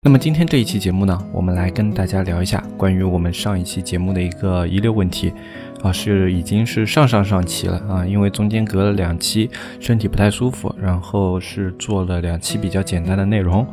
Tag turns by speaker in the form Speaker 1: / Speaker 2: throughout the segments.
Speaker 1: 那么今天这一期节目呢，我们来跟大家聊一下关于我们上一期节目的一个遗留问题。啊，是已经是上上上期了啊，因为中间隔了两期，身体不太舒服，然后是做了两期比较简单的内容。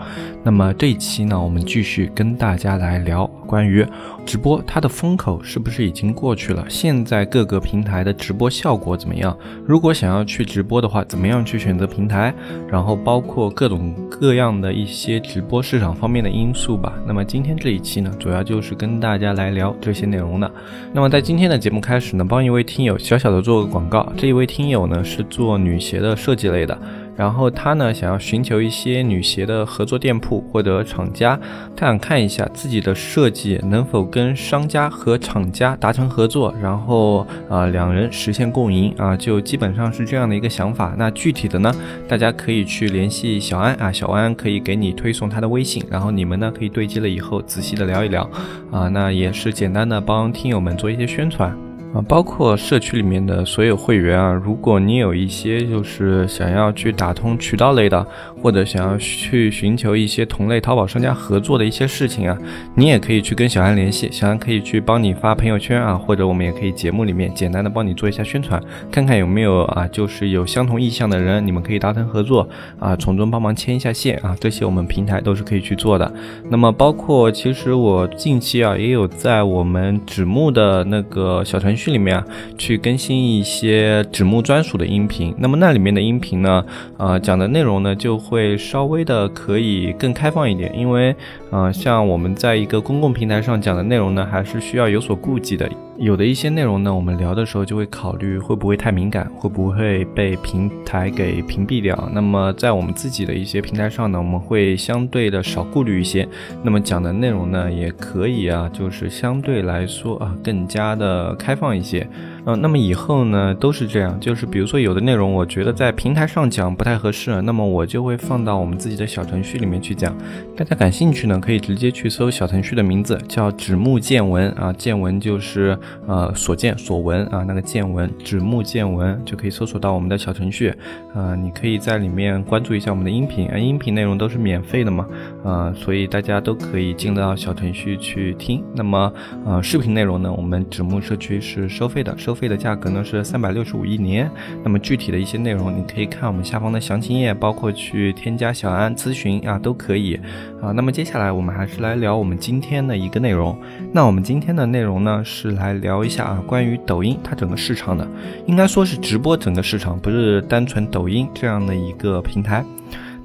Speaker 1: 那么这一期呢，我们继续跟大家来聊关于直播它的风口是不是已经过去了？现在各个平台的直播效果怎么样？如果想要去直播的话，怎么样去选择平台？然后包括各种各样的一些直播市场方面的因素吧。那么今天这一期呢，主要就是跟大家来聊这些内容的。那么在今天的节目开。始呢，帮一位听友小小的做个广告。这一位听友呢是做女鞋的设计类的，然后他呢想要寻求一些女鞋的合作店铺或者厂家，他想看一下自己的设计能否跟商家和厂家达成合作，然后啊两人实现共赢啊，就基本上是这样的一个想法。那具体的呢，大家可以去联系小安啊，小安可以给你推送他的微信，然后你们呢可以对接了以后仔细的聊一聊啊，那也是简单的帮听友们做一些宣传。啊，包括社区里面的所有会员啊，如果你有一些就是想要去打通渠道类的，或者想要去寻求一些同类淘宝商家合作的一些事情啊，你也可以去跟小安联系，小安可以去帮你发朋友圈啊，或者我们也可以节目里面简单的帮你做一下宣传，看看有没有啊，就是有相同意向的人，你们可以达成合作啊，从中帮忙牵一下线啊，这些我们平台都是可以去做的。那么包括其实我近期啊，也有在我们纸木的那个小程序。里面啊，去更新一些纸木专属的音频。那么那里面的音频呢，呃，讲的内容呢，就会会稍微的可以更开放一点。因为，呃，像我们在一个公共平台上讲的内容呢，还是需要有所顾忌的。有的一些内容呢，我们聊的时候就会考虑会不会太敏感，会不会被平台给屏蔽掉。那么在我们自己的一些平台上呢，我们会相对的少顾虑一些。那么讲的内容呢，也可以啊，就是相对来说啊，更加的开放一些。嗯，那么以后呢都是这样，就是比如说有的内容我觉得在平台上讲不太合适，那么我就会放到我们自己的小程序里面去讲。大家感兴趣呢，可以直接去搜小程序的名字，叫纸木见闻啊，见闻就是呃所见所闻啊，那个见闻纸木见闻就可以搜索到我们的小程序。呃，你可以在里面关注一下我们的音频，啊，音频内容都是免费的嘛，呃，所以大家都可以进到小程序去听。那么呃，视频内容呢，我们纸木社区是收费的，收。费的价格呢是三百六十五一年，那么具体的一些内容你可以看我们下方的详情页，包括去添加小安咨询啊都可以啊。那么接下来我们还是来聊我们今天的一个内容，那我们今天的内容呢是来聊一下啊关于抖音它整个市场的，应该说是直播整个市场，不是单纯抖音这样的一个平台。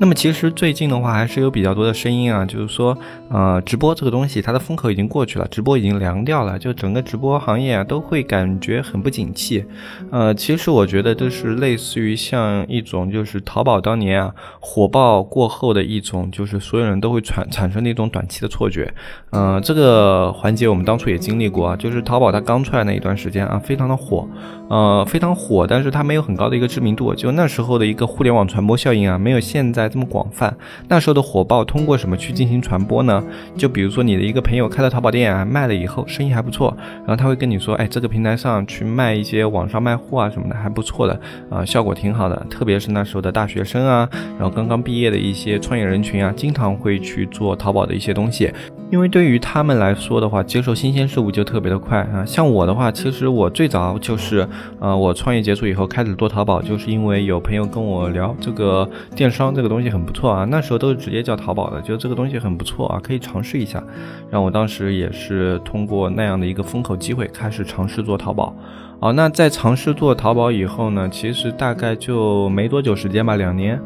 Speaker 1: 那么其实最近的话还是有比较多的声音啊，就是说，呃，直播这个东西它的风口已经过去了，直播已经凉掉了，就整个直播行业啊都会感觉很不景气。呃，其实我觉得这是类似于像一种就是淘宝当年啊火爆过后的一种，就是所有人都会产产生的一种短期的错觉。呃，这个环节我们当初也经历过啊，就是淘宝它刚出来那一段时间啊，非常的火，呃，非常火，但是它没有很高的一个知名度，就那时候的一个互联网传播效应啊，没有现在。这么广泛，那时候的火爆通过什么去进行传播呢？就比如说你的一个朋友开了淘宝店啊，卖了以后生意还不错，然后他会跟你说，哎，这个平台上去卖一些网上卖货啊什么的还不错的啊，效果挺好的。特别是那时候的大学生啊，然后刚刚毕业的一些创业人群啊，经常会去做淘宝的一些东西。因为对于他们来说的话，接受新鲜事物就特别的快啊。像我的话，其实我最早就是，呃，我创业结束以后开始做淘宝，就是因为有朋友跟我聊这个电商这个东西很不错啊。那时候都是直接叫淘宝的，觉得这个东西很不错啊，可以尝试一下。然后我当时也是通过那样的一个风口机会开始尝试做淘宝。哦，那在尝试做淘宝以后呢，其实大概就没多久时间吧，两年。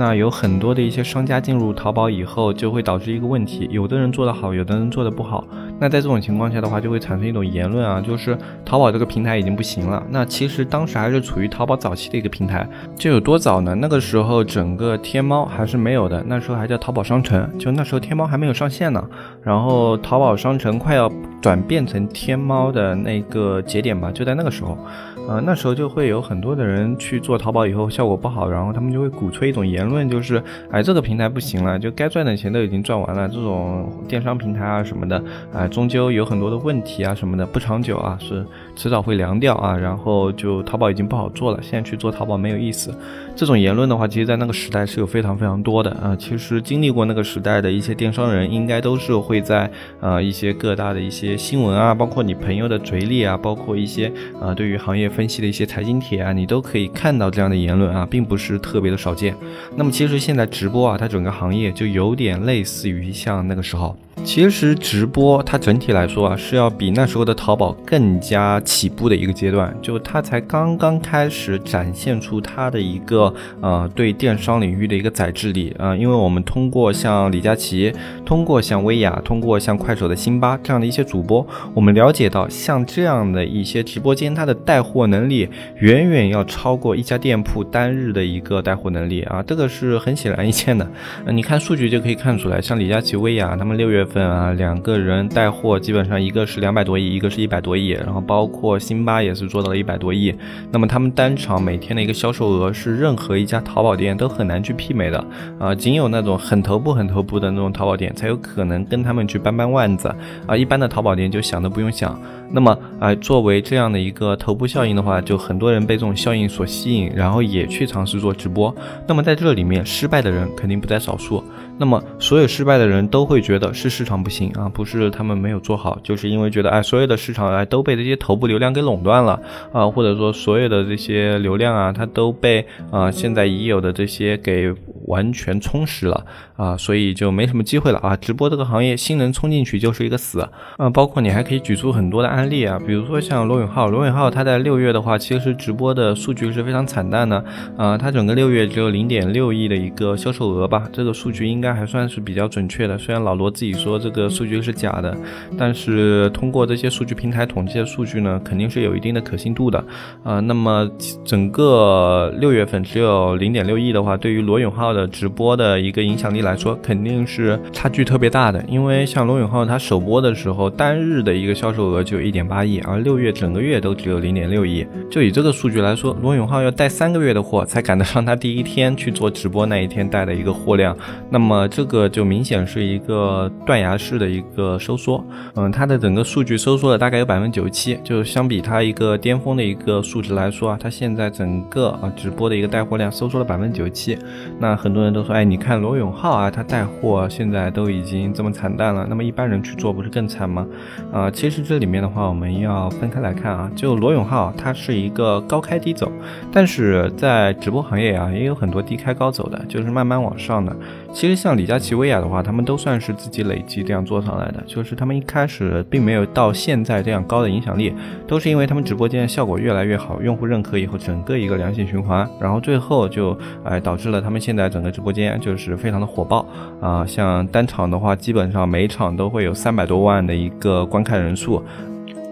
Speaker 1: 那有很多的一些商家进入淘宝以后，就会导致一个问题，有的人做得好，有的人做得不好。那在这种情况下的话，就会产生一种言论啊，就是淘宝这个平台已经不行了。那其实当时还是处于淘宝早期的一个平台，就有多早呢？那个时候整个天猫还是没有的，那时候还叫淘宝商城，就那时候天猫还没有上线呢。然后淘宝商城快要转变成天猫的那个节点吧，就在那个时候。呃，那时候就会有很多的人去做淘宝以后效果不好，然后他们就会鼓吹一种言论，就是哎这个平台不行了，就该赚的钱都已经赚完了，这种电商平台啊什么的，啊终究有很多的问题啊什么的，不长久啊，是迟早会凉掉啊，然后就淘宝已经不好做了，现在去做淘宝没有意思。这种言论的话，其实在那个时代是有非常非常多的啊。其实经历过那个时代的一些电商人，应该都是会在呃一些各大的一些新闻啊，包括你朋友的嘴里啊，包括一些呃对于行业分析的一些财经帖啊，你都可以看到这样的言论啊，并不是特别的少见。那么其实现在直播啊，它整个行业就有点类似于像那个时候。其实直播它整体来说啊，是要比那时候的淘宝更加起步的一个阶段，就它才刚刚开始展现出它的一个呃对电商领域的一个载智力啊，因为我们通过像李佳琦，通过像薇娅，通过像快手的辛巴这样的一些主播，我们了解到像这样的一些直播间，它的带货能力远远要超过一家店铺单日的一个带货能力啊，这个是很显而易见的。你看数据就可以看出来，像李佳琦、薇娅他们六月。份啊，两个人带货基本上一个是两百多亿，一个是一百多亿，然后包括辛巴也是做到了一百多亿。那么他们单场每天的一个销售额是任何一家淘宝店都很难去媲美的啊，仅有那种很头部、很头部的那种淘宝店才有可能跟他们去扳扳腕子啊，一般的淘宝店就想都不用想。那么啊，作为这样的一个头部效应的话，就很多人被这种效应所吸引，然后也去尝试做直播。那么在这里面失败的人肯定不在少数。那么所有失败的人都会觉得是市场不行啊，不是他们没有做好，就是因为觉得哎，所有的市场哎都被这些头部流量给垄断了啊，或者说所有的这些流量啊，它都被啊现在已有的这些给完全充实了啊，所以就没什么机会了啊。直播这个行业新人冲进去就是一个死啊，包括你还可以举出很多的案例啊，比如说像罗永浩，罗永浩他在六月的话，其实直播的数据是非常惨淡的啊，他整个六月只有零点六亿的一个销售额吧，这个数据应该。还算是比较准确的，虽然老罗自己说这个数据是假的，但是通过这些数据平台统计的数据呢，肯定是有一定的可信度的。呃，那么整个六月份只有零点六亿的话，对于罗永浩的直播的一个影响力来说，肯定是差距特别大的。因为像罗永浩他首播的时候，单日的一个销售额就一点八亿，而六月整个月都只有零点六亿。就以这个数据来说，罗永浩要带三个月的货才赶得上他第一天去做直播那一天带的一个货量。那么这个就明显是一个断崖式的一个收缩，嗯，它的整个数据收缩了大概有百分之九十七，就相比它一个巅峰的一个数值来说啊，它现在整个啊直播的一个带货量收缩了百分之九十七。那很多人都说，哎，你看罗永浩啊，他带货现在都已经这么惨淡了，那么一般人去做不是更惨吗？啊，其实这里面的话，我们要分开来看啊，就罗永浩他是一个高开低走，但是在直播行业啊，也有很多低开高走的，就是慢慢往上的。其实像李佳琦、薇娅的话，他们都算是自己累以及这样做上来的，就是他们一开始并没有到现在这样高的影响力，都是因为他们直播间效果越来越好，用户认可以后，整个一个良性循环，然后最后就哎导致了他们现在整个直播间就是非常的火爆啊，像单场的话，基本上每场都会有三百多万的一个观看人数。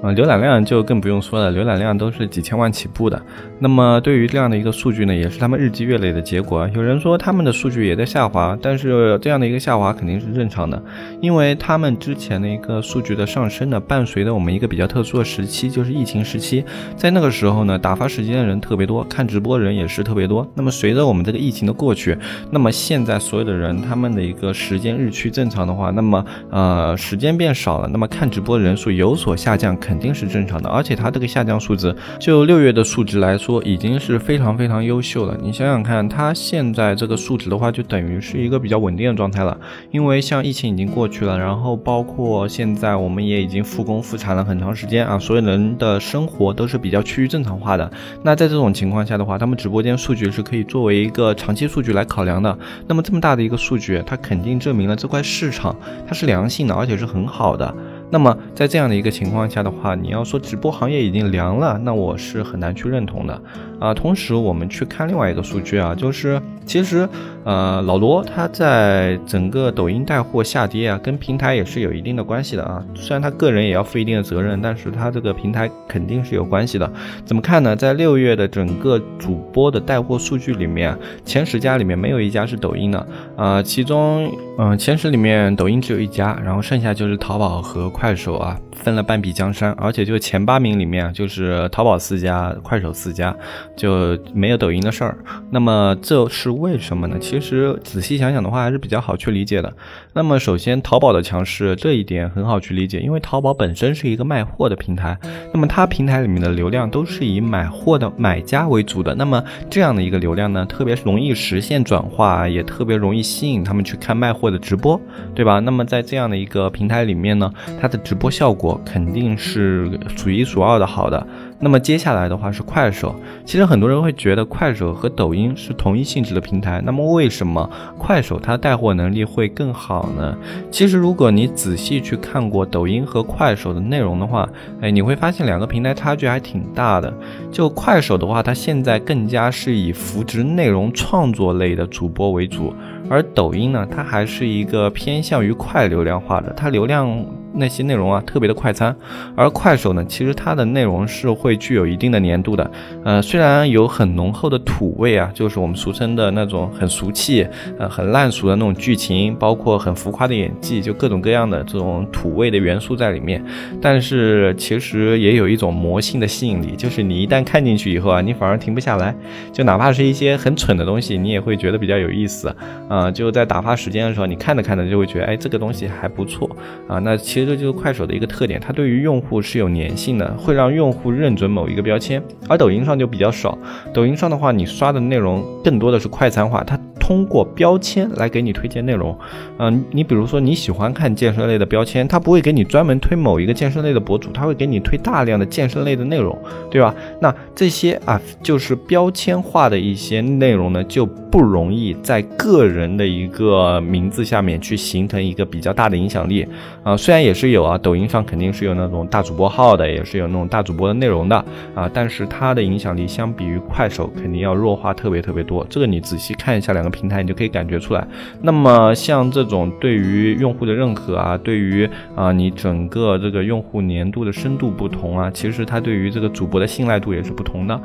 Speaker 1: 啊，浏览量就更不用说了，浏览量都是几千万起步的。那么对于这样的一个数据呢，也是他们日积月累的结果。有人说他们的数据也在下滑，但是这样的一个下滑肯定是正常的，因为他们之前的一个数据的上升呢，伴随着我们一个比较特殊的时期，就是疫情时期。在那个时候呢，打发时间的人特别多，看直播人也是特别多。那么随着我们这个疫情的过去，那么现在所有的人他们的一个时间日趋正常的话，那么呃时间变少了，那么看直播的人数有所下降。肯定是正常的，而且它这个下降数字，就六月的数值来说，已经是非常非常优秀了。你想想看，它现在这个数值的话，就等于是一个比较稳定的状态了。因为像疫情已经过去了，然后包括现在我们也已经复工复产了很长时间啊，所有人的生活都是比较趋于正常化的。那在这种情况下的话，他们直播间数据是可以作为一个长期数据来考量的。那么这么大的一个数据，它肯定证明了这块市场它是良性的，而且是很好的。那么在这样的一个情况下的话，你要说直播行业已经凉了，那我是很难去认同的。啊。同时，我们去看另外一个数据啊，就是其实呃，老罗他在整个抖音带货下跌啊，跟平台也是有一定的关系的啊。虽然他个人也要负一定的责任，但是他这个平台肯定是有关系的。怎么看呢？在六月的整个主播的带货数据里面，前十家里面没有一家是抖音的啊。其中，嗯，前十里面抖音只有一家，然后剩下就是淘宝和快手啊，分了半壁江山。而且就前八名里面，就是淘宝四家，快手四家，就没有抖音的事儿。那么这是为什么呢？其实仔细想想的话，还是比较好去理解的。那么首先，淘宝的强势这一点很好去理解，因为淘宝本身是一个卖货的平台，那么它平台里面的流量都是以买货的买家为主的。那么这样的一个流量呢，特别容易实现转化，也特别容易吸引他们去看卖货的直播，对吧？那么在这样的一个平台里面呢，它的直播效果肯定是数一数二的好的。那么接下来的话是快手，其实很多人会觉得快手和抖音是同一性质的平台，那么为什么快手它带货能力会更好呢？其实如果你仔细去看过抖音和快手的内容的话，哎，你会发现两个平台差距还挺大的。就快手的话，它现在更加是以扶植内容创作类的主播为主，而抖音呢，它还是一个偏向于快流量化的，它流量。那些内容啊，特别的快餐，而快手呢，其实它的内容是会具有一定的粘度的。呃，虽然有很浓厚的土味啊，就是我们俗称的那种很俗气、呃很烂俗的那种剧情，包括很浮夸的演技，就各种各样的这种土味的元素在里面。但是其实也有一种魔性的吸引力，就是你一旦看进去以后啊，你反而停不下来。就哪怕是一些很蠢的东西，你也会觉得比较有意思啊。就在打发时间的时候，你看着看着就会觉得，哎，这个东西还不错啊。那其实。这就是快手的一个特点，它对于用户是有粘性的，会让用户认准某一个标签，而抖音上就比较少。抖音上的话，你刷的内容更多的是快餐化，它。通过标签来给你推荐内容，嗯，你比如说你喜欢看健身类的标签，它不会给你专门推某一个健身类的博主，它会给你推大量的健身类的内容，对吧？那这些啊，就是标签化的一些内容呢，就不容易在个人的一个名字下面去形成一个比较大的影响力啊。虽然也是有啊，抖音上肯定是有那种大主播号的，也是有那种大主播的内容的啊，但是它的影响力相比于快手肯定要弱化特别特别多。这个你仔细看一下两个。平台你就可以感觉出来。那么像这种对于用户的认可啊，对于啊你整个这个用户粘度的深度不同啊，其实它对于这个主播的信赖度也是不同的。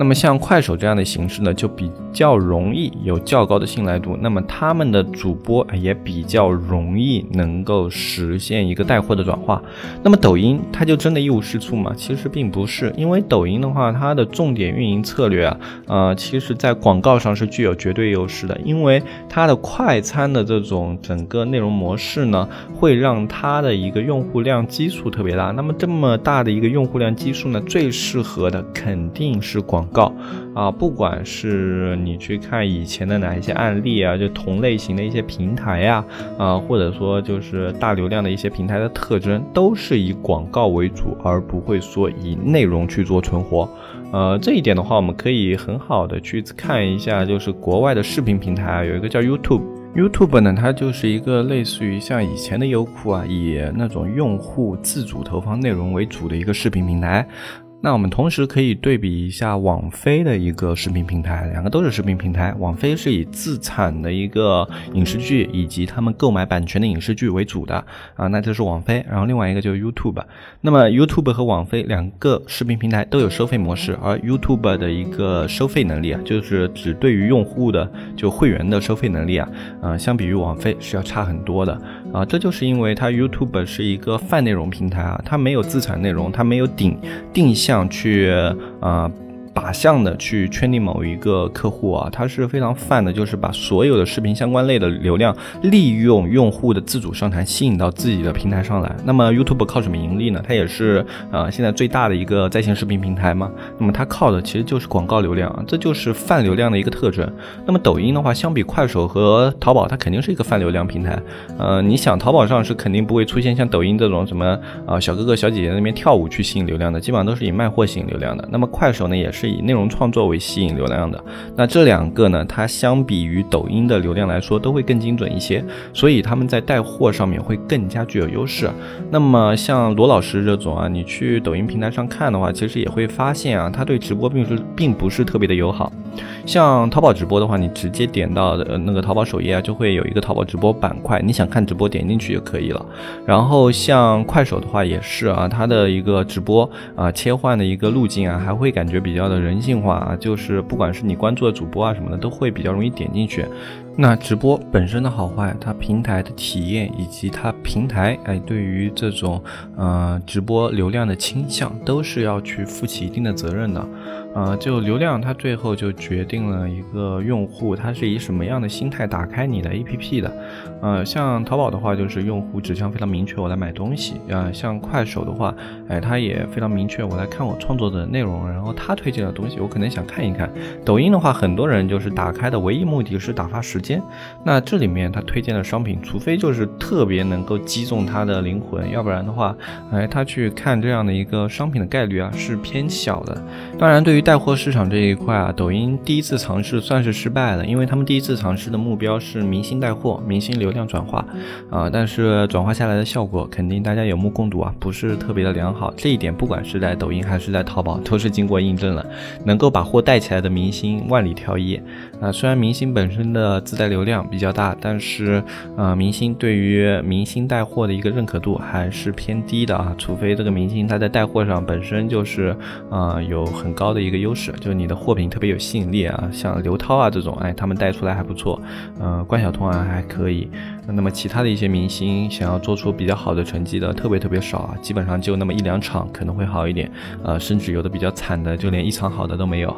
Speaker 1: 那么像快手这样的形式呢，就比较容易有较高的信赖度。那么他们的主播也比较容易能够实现一个带货的转化。那么抖音它就真的一无是处吗？其实并不是，因为抖音的话，它的重点运营策略啊，呃，其实在广告上是具有绝对优势的，因为它的快餐的这种整个内容模式呢，会让它的一个用户量基数特别大。那么这么大的一个用户量基数呢，最适合的肯定是广。告啊，不管是你去看以前的哪一些案例啊，就同类型的一些平台呀，啊，或者说就是大流量的一些平台的特征，都是以广告为主，而不会说以内容去做存活。呃，这一点的话，我们可以很好的去看一下，就是国外的视频平台啊，有一个叫 YouTube，YouTube 呢，它就是一个类似于像以前的优酷啊，以那种用户自主投放内容为主的一个视频平台。那我们同时可以对比一下网飞的一个视频平台，两个都是视频平台。网飞是以自产的一个影视剧以及他们购买版权的影视剧为主的啊，那这是网飞。然后另外一个就是 YouTube。那么 YouTube 和网飞两个视频平台都有收费模式，而 YouTube 的一个收费能力啊，就是只对于用户的就会员的收费能力啊，啊，相比于网飞是要差很多的啊。这就是因为它 YouTube 是一个泛内容平台啊，它没有自产内容，它没有定定。向去啊。靶向的去圈定某一个客户啊，它是非常泛的，就是把所有的视频相关类的流量利用用户的自主上传吸引到自己的平台上来。那么 YouTube 靠什么盈利呢？它也是啊现在最大的一个在线视频平台嘛。那么它靠的其实就是广告流量啊，这就是泛流量的一个特征。那么抖音的话，相比快手和淘宝，它肯定是一个泛流量平台。呃，你想淘宝上是肯定不会出现像抖音这种什么啊小哥哥小姐姐那边跳舞去吸引流量的，基本上都是以卖货吸引流量的。那么快手呢，也是。以内容创作为吸引流量的。那这两个呢，它相比于抖音的流量来说，都会更精准一些，所以他们在带货上面会更加具有优势。那么像罗老师这种啊，你去抖音平台上看的话，其实也会发现啊，他对直播并不是并不是特别的友好。像淘宝直播的话，你直接点到的那个淘宝首页啊，就会有一个淘宝直播板块，你想看直播点进去就可以了。然后像快手的话也是啊，它的一个直播啊切换的一个路径啊，还会感觉比较的人性化啊，就是不管是你关注的主播啊什么的，都会比较容易点进去。那直播本身的好坏，它平台的体验以及它平台哎对于这种呃直播流量的倾向，都是要去负起一定的责任的。呃，就流量，它最后就决定了一个用户他是以什么样的心态打开你的 APP 的。呃，像淘宝的话，就是用户指向非常明确，我来买东西。啊，像快手的话，哎，它也非常明确，我来看我创作的内容，然后他推荐的东西，我可能想看一看。抖音的话，很多人就是打开的唯一目的是打发时间。间那这里面他推荐的商品，除非就是特别能够击中他的灵魂，要不然的话，哎，他去看这样的一个商品的概率啊是偏小的。当然，对于带货市场这一块啊，抖音第一次尝试算是失败了，因为他们第一次尝试的目标是明星带货、明星流量转化啊，但是转化下来的效果肯定大家有目共睹啊，不是特别的良好。这一点不管是在抖音还是在淘宝，都是经过印证了。能够把货带起来的明星万里挑一啊，虽然明星本身的自带流量比较大，但是啊，明星对于明星带货的一个认可度还是偏低的啊，除非这个明星他在带货上本身就是啊有很高的。一个优势就是你的货品特别有吸引力啊，像刘涛啊这种，哎，他们带出来还不错，呃，关晓彤啊还可以。那么其他的一些明星想要做出比较好的成绩的特别特别少啊，基本上就那么一两场可能会好一点，呃，甚至有的比较惨的就连一场好的都没有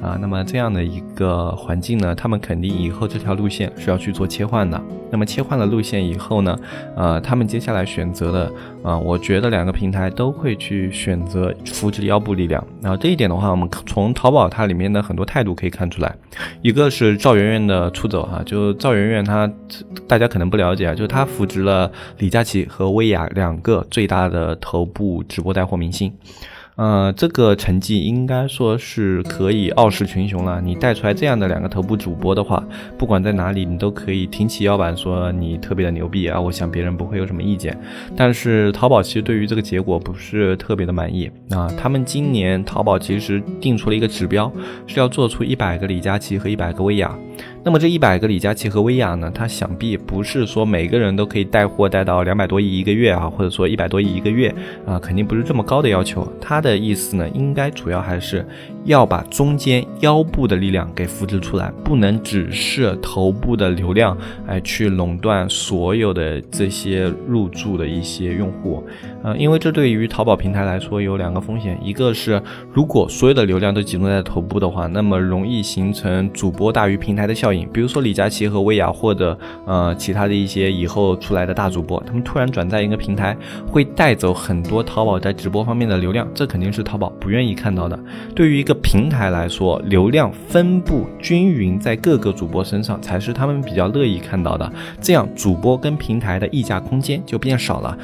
Speaker 1: 啊。那么这样的一个环境呢，他们肯定以后这条路线是要去做切换的。那么切换了路线以后呢，呃，他们接下来选择的啊，我觉得两个平台都会去选择扶持腰部力量。然后这一点的话，我们从淘宝它里面的很多态度可以看出来，一个是赵媛媛的出走哈，就赵媛媛她，大家可能不了解啊，就是他扶植了李佳琦和薇娅两个最大的头部直播带货明星。呃，这个成绩应该说是可以傲视群雄了。你带出来这样的两个头部主播的话，不管在哪里，你都可以挺起腰板说你特别的牛逼啊！我想别人不会有什么意见。但是淘宝其实对于这个结果不是特别的满意啊。他们今年淘宝其实定出了一个指标，是要做出一百个李佳琦和一百个薇娅。那么这一百个李佳琦和薇娅呢？他想必不是说每个人都可以带货带到两百多亿一个月啊，或者说一百多亿一个月啊，肯定不是这么高的要求。他的意思呢，应该主要还是要把中间腰部的力量给复制出来，不能只是头部的流量哎去垄断所有的这些入驻的一些用户。呃，因为这对于淘宝平台来说有两个风险，一个是如果所有的流量都集中在头部的话，那么容易形成主播大于平台的效应。比如说李佳琦和薇娅，或者呃其他的一些以后出来的大主播，他们突然转在一个平台，会带走很多淘宝在直播方面的流量，这肯定是淘宝不愿意看到的。对于一个平台来说，流量分布均匀在各个主播身上，才是他们比较乐意看到的。这样主播跟平台的溢价空间就变少了。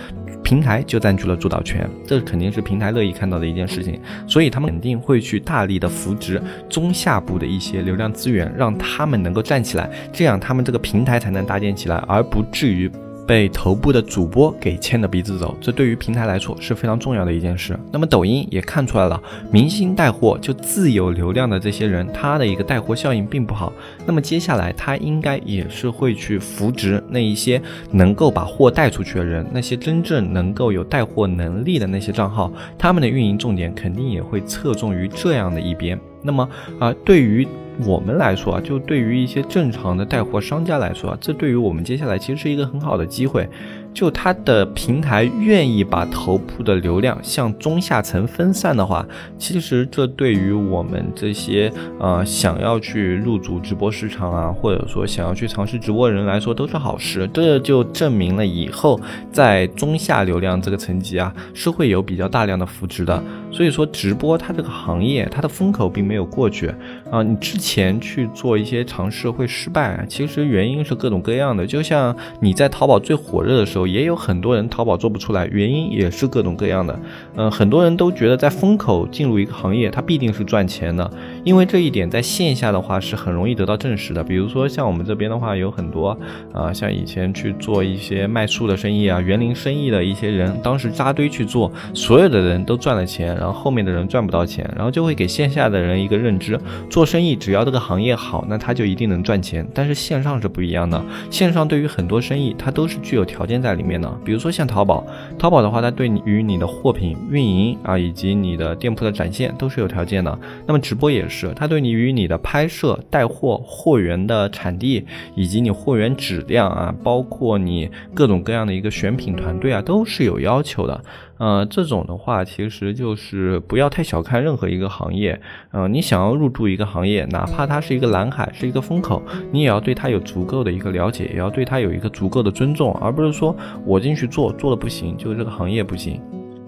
Speaker 1: 平台就占据了主导权，这肯定是平台乐意看到的一件事情，所以他们肯定会去大力的扶植中下部的一些流量资源，让他们能够站起来，这样他们这个平台才能搭建起来，而不至于。被头部的主播给牵着鼻子走，这对于平台来说是非常重要的一件事。那么抖音也看出来了，明星带货就自有流量的这些人，他的一个带货效应并不好。那么接下来他应该也是会去扶植那一些能够把货带出去的人，那些真正能够有带货能力的那些账号，他们的运营重点肯定也会侧重于这样的一边。那么啊，对于。我们来说啊，就对于一些正常的带货商家来说啊，这对于我们接下来其实是一个很好的机会。就它的平台愿意把头部的流量向中下层分散的话，其实这对于我们这些呃想要去入驻直播市场啊，或者说想要去尝试直播的人来说都是好事。这就证明了以后在中下流量这个层级啊，是会有比较大量的扶持的。所以说，直播它这个行业它的风口并没有过去啊。你之前去做一些尝试会失败，其实原因是各种各样的。就像你在淘宝最火热的时候。也有很多人淘宝做不出来，原因也是各种各样的。嗯，很多人都觉得在风口进入一个行业，它必定是赚钱的，因为这一点在线下的话是很容易得到证实的。比如说像我们这边的话，有很多啊，像以前去做一些卖树的生意啊、园林生意的一些人，当时扎堆去做，所有的人都赚了钱，然后后面的人赚不到钱，然后就会给线下的人一个认知：做生意只要这个行业好，那他就一定能赚钱。但是线上是不一样的，线上对于很多生意，它都是具有条件在里面呢。比如说像淘宝，淘宝的话，它对你与你的货品运营啊，以及你的店铺的展现都是有条件的。那么直播也是，它对你与你的拍摄、带货、货源的产地，以及你货源质量啊，包括你各种各样的一个选品团队啊，都是有要求的。呃，这种的话，其实就是不要太小看任何一个行业。呃，你想要入驻一个行业，哪怕它是一个蓝海，是一个风口，你也要对它有足够的一个了解，也要对它有一个足够的尊重，而不是说我进去做做的不行，就这个行业不行。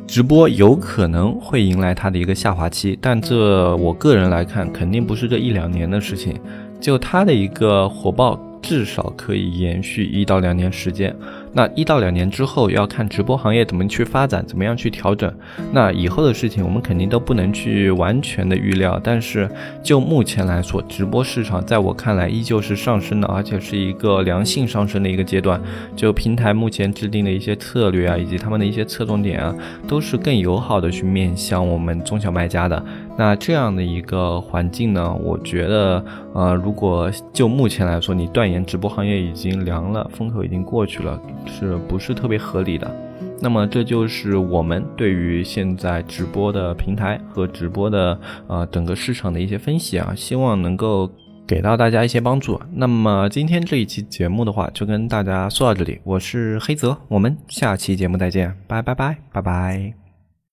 Speaker 1: 直播有可能会迎来它的一个下滑期，但这我个人来看，肯定不是这一两年的事情。就它的一个火爆，至少可以延续一到两年时间。那一到两年之后，要看直播行业怎么去发展，怎么样去调整。那以后的事情，我们肯定都不能去完全的预料。但是就目前来说，直播市场在我看来依旧是上升的，而且是一个良性上升的一个阶段。就平台目前制定的一些策略啊，以及他们的一些侧重点啊，都是更友好的去面向我们中小卖家的。那这样的一个环境呢，我觉得，呃，如果就目前来说，你断言直播行业已经凉了，风口已经过去了。是不是特别合理的？那么这就是我们对于现在直播的平台和直播的呃整个市场的一些分析啊，希望能够给到大家一些帮助。那么今天这一期节目的话，就跟大家说到这里，我是黑泽，我们下期节目再见，拜拜拜拜拜。